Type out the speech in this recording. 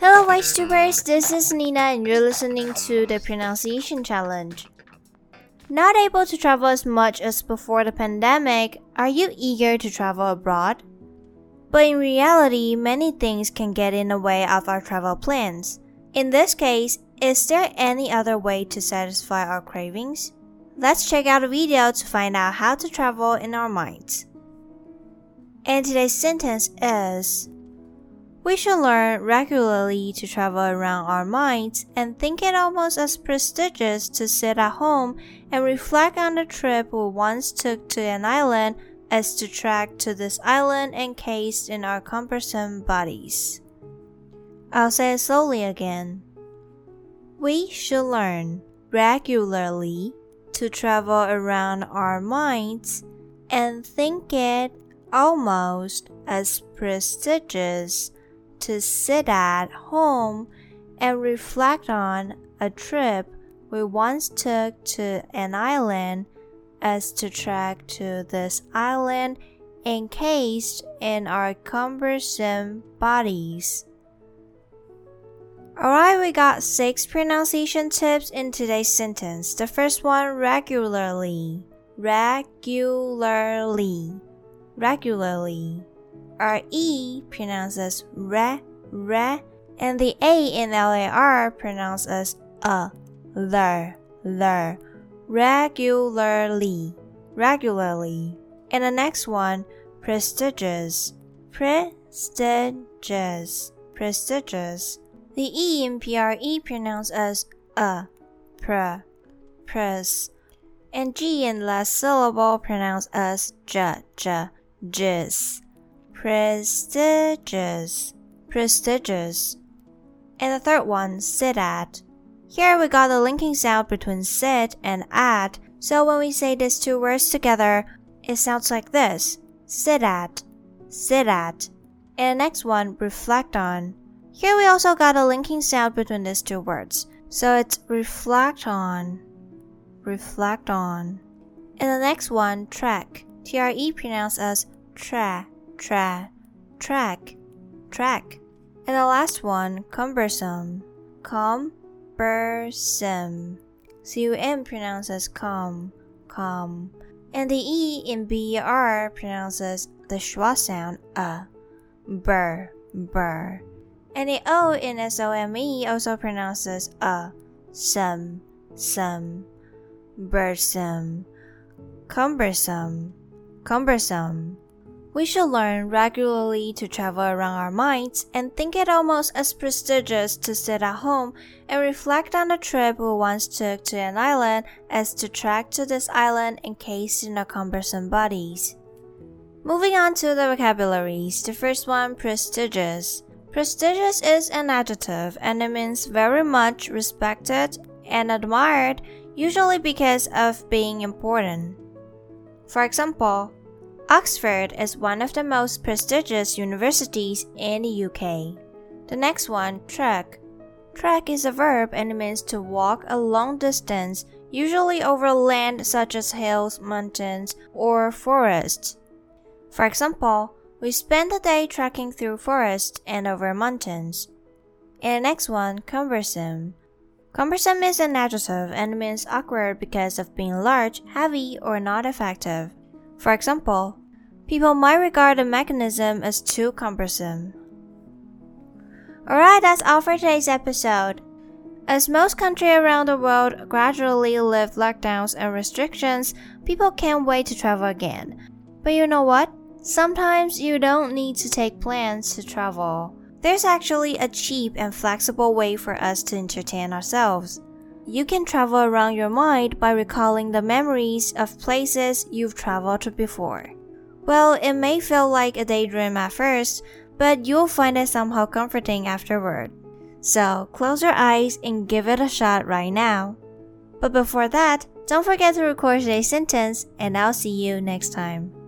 Hello, Tubers. This is Nina, and you're listening to the Pronunciation Challenge. Not able to travel as much as before the pandemic, are you eager to travel abroad? But in reality, many things can get in the way of our travel plans. In this case, is there any other way to satisfy our cravings? Let's check out a video to find out how to travel in our minds. And today's sentence is We should learn regularly to travel around our minds and think it almost as prestigious to sit at home and reflect on the trip we once took to an island as to track to this island encased in our cumbersome bodies. I'll say it slowly again. We should learn regularly to travel around our minds and think it almost as prestigious to sit at home and reflect on a trip we once took to an island as to track to this island encased in our cumbersome bodies. Alright, we got six pronunciation tips in today's sentence. The first one regularly. Regularly regularly. R E pronounces re, re, and the A in L A R pronounces a, the, the. Regularly, regularly. And the next one, prestigious, prestigious, prestigious. The E in P R E pronounced as uh, a, pr, press. And G in last syllable pronounced as j, j prestigious, prestigious, prestigious. And the third one, sit at. Here we got the linking sound between sit and at, so when we say these two words together, it sounds like this sit at, sit at. And the next one, reflect on. Here we also got a linking sound between these two words, so it's reflect on, reflect on. And the next one, track. TRE pronounced as tra, tra, track, track. And the last one, cumbersome, cumbersome. C-U-M pronounces com, com. And the E in B-R pronounces the schwa sound a, burr, burr. And the O in S-O-M-E also pronounces a, some, some, bursome, cumbersome, cumbersome. We should learn regularly to travel around our minds and think it almost as prestigious to sit at home and reflect on the trip we once took to an island as to trek to this island encased in our cumbersome bodies. Moving on to the vocabularies, the first one, prestigious. Prestigious is an adjective and it means very much respected and admired, usually because of being important. For example, Oxford is one of the most prestigious universities in the UK. The next one, trek. Trek is a verb and means to walk a long distance, usually over land such as hills, mountains, or forests. For example, we spend the day trekking through forests and over mountains. And the next one, cumbersome. Cumbersome is an adjective and means awkward because of being large, heavy, or not effective. For example, people might regard a mechanism as too cumbersome. Alright, that's all for today's episode. As most countries around the world gradually lift lockdowns and restrictions, people can't wait to travel again. But you know what? Sometimes you don't need to take plans to travel. There's actually a cheap and flexible way for us to entertain ourselves. You can travel around your mind by recalling the memories of places you've traveled to before. Well, it may feel like a daydream at first, but you'll find it somehow comforting afterward. So close your eyes and give it a shot right now. But before that, don't forget to record today's sentence, and I'll see you next time.